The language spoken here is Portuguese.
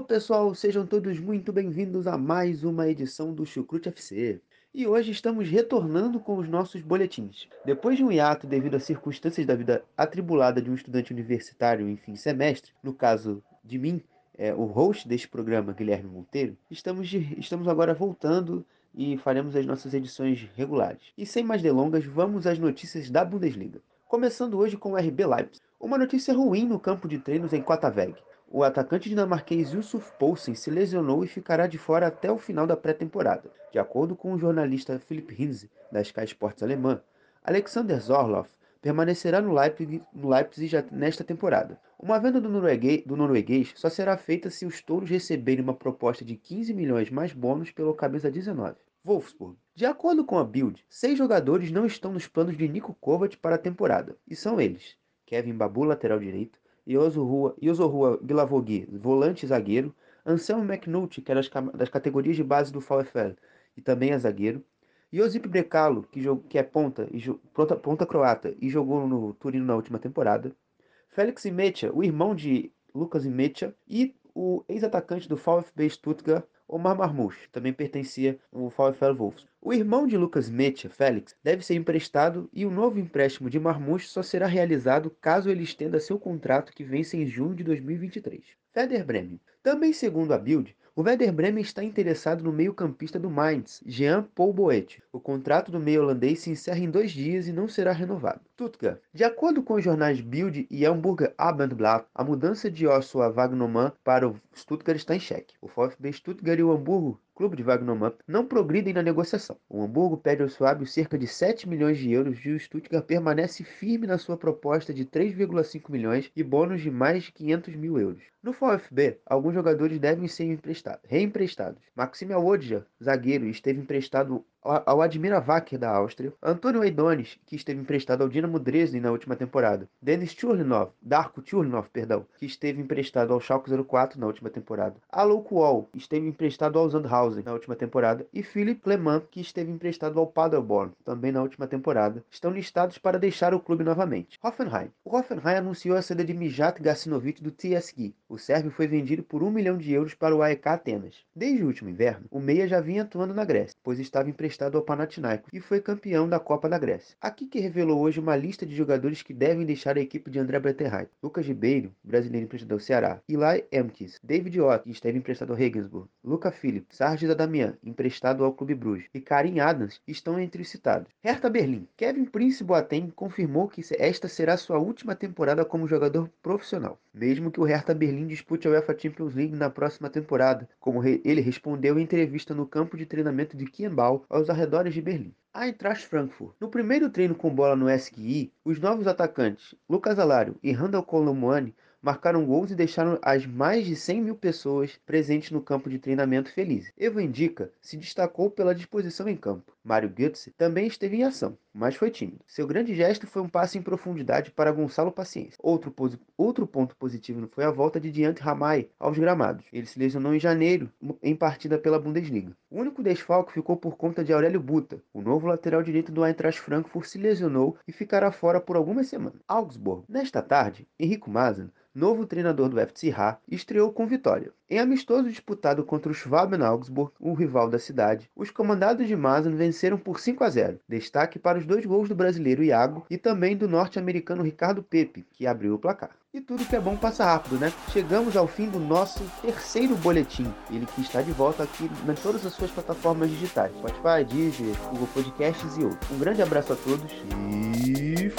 Alô pessoal, sejam todos muito bem-vindos a mais uma edição do Chucrute FC. E hoje estamos retornando com os nossos boletins. Depois de um hiato devido às circunstâncias da vida atribulada de um estudante universitário em fim de semestre, no caso de mim, é, o host deste programa, Guilherme Monteiro, estamos, de- estamos agora voltando e faremos as nossas edições regulares. E sem mais delongas, vamos às notícias da Bundesliga. Começando hoje com o RB Leipzig. Uma notícia ruim no campo de treinos em Quataveg. O atacante dinamarquês Yusuf Poulsen se lesionou e ficará de fora até o final da pré-temporada. De acordo com o jornalista Philipp Hinze, da Sky Sports alemã, Alexander Zorloff permanecerá no Leipzig, no Leipzig nesta temporada. Uma venda do norueguês, do norueguês só será feita se os touros receberem uma proposta de 15 milhões mais bônus pelo camisa 19. Wolfsburg. De acordo com a Bild, seis jogadores não estão nos planos de Niko Kovac para a temporada, e são eles: Kevin Babu, lateral direito, Yozohua, Yozohua Guilavogui, volante e zagueiro, Anselmo McNulty, que é das, categorias de base do VfL e também é zagueiro, Josip Brekalo, que, que é ponta, e ponta, ponta croata e jogou no Turino na última temporada, Félix Imecha, o irmão de Lucas Imecha, e o ex-atacante do VfB Stuttgart, Omar Marmouche, também pertencia ao VfL Wolfs. O irmão de Lucas Mecha, Félix, deve ser emprestado e o novo empréstimo de Marmouche só será realizado caso ele estenda seu contrato que vence em junho de 2023. Werder Bremen. Também segundo a Bild, o Werder Bremen está interessado no meio-campista do Mainz, Jean Paul Boet. O contrato do meio holandês se encerra em dois dias e não será renovado. Stuttgart. De acordo com os jornais Bild e Hamburger Abendblatt, a mudança de Joshua Wagnermann para o Stuttgart está em xeque. O VfB Stuttgart Hamburgo Clube de Wagnermann não progridem na negociação. O Hamburgo pede ao Suábio cerca de 7 milhões de euros e o Stuttgart permanece firme na sua proposta de 3,5 milhões e bônus de mais de 500 mil euros. No VfB, alguns jogadores devem ser emprestados, reemprestados. Maxime Awodja, zagueiro, esteve emprestado ao Admira Wacker da Áustria, Antônio Eidones, que esteve emprestado ao Dinamo Dresden na última temporada, Denis Churlinov, Darko Churlinov, perdão, que esteve emprestado ao Schalke 04 na última temporada, Alou Kuol, esteve emprestado ao Sandhausen na última temporada, e Philipp Clement, que esteve emprestado ao Paderborn também na última temporada, estão listados para deixar o clube novamente. Hoffenheim. O Hoffenheim anunciou a saída de Mijat Gacinovic do TSG. O sérvio foi vendido por 1 milhão de euros para o AEK Atenas. Desde o último inverno, o meia já vinha atuando na Grécia, pois estava emprestado ao Panathinaikos e foi campeão da Copa da Grécia. Aqui que revelou hoje uma lista de jogadores que devem deixar a equipe de André Breterheit. Lucas Ribeiro, brasileiro emprestado ao Ceará. Eli Emkes, David Ott, que esteve emprestado ao Regensburg. Luca Philipp, Sargis Adamian, emprestado ao Clube Bruges. E Karim Adams estão entre os citados. Hertha Berlim. Kevin Prince Boateng confirmou que esta será sua última temporada como jogador profissional. Mesmo que o Hertha Berlim dispute a UEFA Champions League na próxima temporada, como ele respondeu em entrevista no campo de treinamento de Kienbau aos arredores de Berlim. Eintracht Frankfurt. No primeiro treino com bola no SQI, os novos atacantes Lucas Alário e Randall Colomwani marcaram gols e deixaram as mais de 100 mil pessoas presentes no campo de treinamento felizes. Evo Indica se destacou pela disposição em campo. Mário Götze também esteve em ação, mas foi tímido. Seu grande gesto foi um passe em profundidade para Gonçalo Paciência. Outro, outro ponto positivo foi a volta de Diante Ramay aos gramados. Ele se lesionou em janeiro em partida pela Bundesliga. O único desfalque ficou por conta de Aurélio Buta. O novo lateral direito do Eintracht Frankfurt se lesionou e ficará fora por algumas semanas. Augsburg. Nesta tarde, Henrico Mazan novo treinador do FC Ha, estreou com vitória. Em amistoso disputado contra o Schwaben Augsburg, o rival da cidade, os comandados de Mazan venceram por 5 a 0. Destaque para os dois gols do brasileiro Iago e também do norte-americano Ricardo Pepe, que abriu o placar. E tudo que é bom passa rápido, né? Chegamos ao fim do nosso terceiro boletim. Ele que está de volta aqui em todas as suas plataformas digitais. Spotify, Deezer, Google Podcasts e outros. Um grande abraço a todos e